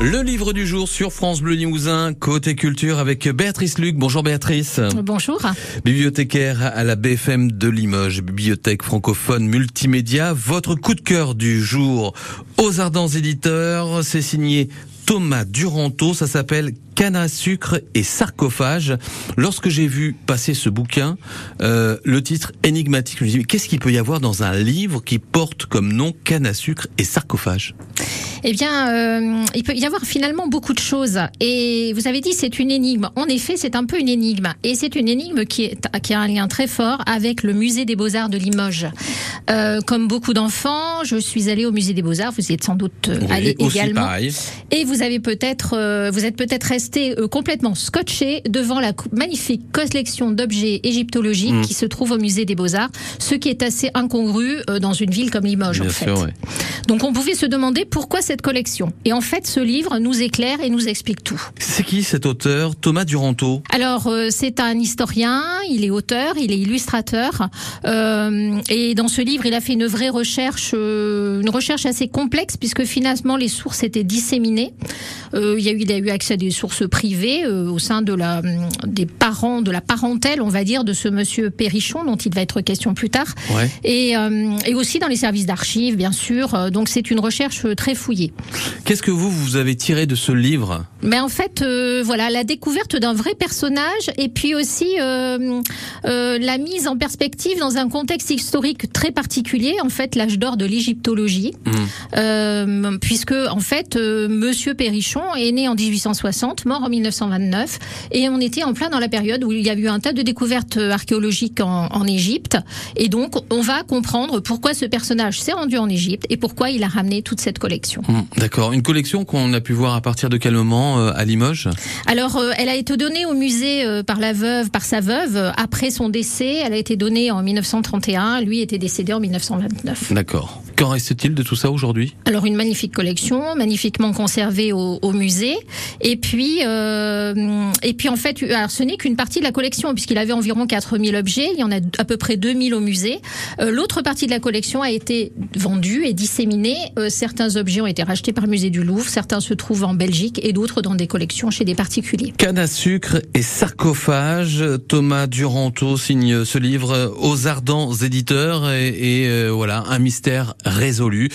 Le livre du jour sur France Bleu Limousin, côté culture avec Béatrice Luc. Bonjour Béatrice. Bonjour. Bibliothécaire à la BFM de Limoges, bibliothèque francophone multimédia. Votre coup de cœur du jour aux Ardents Éditeurs, c'est signé Thomas Duranto, ça s'appelle Canne à sucre et sarcophage. Lorsque j'ai vu passer ce bouquin, euh, le titre énigmatique, je me suis dit, qu'est-ce qu'il peut y avoir dans un livre qui porte comme nom canne à sucre et sarcophage? Eh bien, euh, il peut y avoir finalement beaucoup de choses. Et vous avez dit c'est une énigme. En effet, c'est un peu une énigme. Et c'est une énigme qui, est, qui a un lien très fort avec le musée des beaux-arts de Limoges. Euh, comme beaucoup d'enfants, je suis allée au musée des beaux-arts. Vous y êtes sans doute euh, allé également. Et vous avez peut-être, euh, vous êtes peut-être euh, complètement scotché devant la magnifique collection d'objets égyptologiques mm. qui se trouve au musée des beaux-arts, ce qui est assez incongru dans une ville comme Limoges en fait. Donc on pouvait se demander pourquoi cette collection. Et en fait, ce livre nous éclaire et nous explique tout. C'est qui cet auteur? Thomas Duranto Alors, euh, c'est un historien, il est auteur, il est illustrateur. Euh, et dans ce livre, il a fait une vraie recherche, euh, une recherche assez complexe, puisque finalement, les sources étaient disséminées. Euh, il, y a eu, il a eu accès à des sources privées euh, au sein de la, des parents, de la parentèle, on va dire, de ce monsieur Perrichon, dont il va être question plus tard. Ouais. Et, et aussi dans les services d'archives, bien sûr. Donc, c'est une recherche très fouillée. Qu'est-ce que vous, vous avez tiré de ce livre? Mais en fait, euh, voilà, la découverte d'un vrai personnage et puis aussi euh, euh, la mise en perspective dans un contexte historique très particulier, en fait, l'âge d'or de l'égyptologie, mmh. puisque en fait, Monsieur Perrichon est né en 1860, mort en 1929, et on était en plein dans la période où il y a eu un tas de découvertes archéologiques en, en Égypte, et donc on va comprendre pourquoi ce personnage s'est rendu en Égypte et pourquoi il a ramené toute cette collection. Mmh, d'accord. Une collection qu'on a pu voir à partir de quel moment euh, à Limoges? Alors, euh, elle a été donnée au musée euh, par la veuve, par sa veuve, après son décès. Elle a été donnée en 1931. Lui était décédé en 1929. D'accord. Qu'en reste-t-il de tout ça aujourd'hui? Alors, une magnifique collection, magnifiquement conservée au, au musée. Et puis, et puis en fait, alors, ce n'est qu'une partie de la collection, puisqu'il avait environ 4000 objets. Il y en a à peu près 2000 au musée. L'autre partie de la collection a été vendue et disséminée. certains objets ont été rachetés par le musée du Louvre. Certains se trouvent en Belgique et d'autres dans des collections chez des particuliers. Canne à sucre et sarcophage. Thomas Duranto signe ce livre aux ardents éditeurs et, et euh, voilà un mystère résolu.